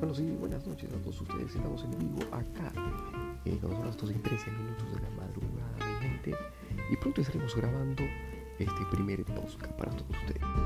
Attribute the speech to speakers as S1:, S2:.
S1: Bueno, sí, buenas noches a todos ustedes. Estamos en vivo acá, eh, cuando son las 12 y 13 minutos de la madrugada, mi gente. Y pronto estaremos grabando este primer podcast para todos ustedes.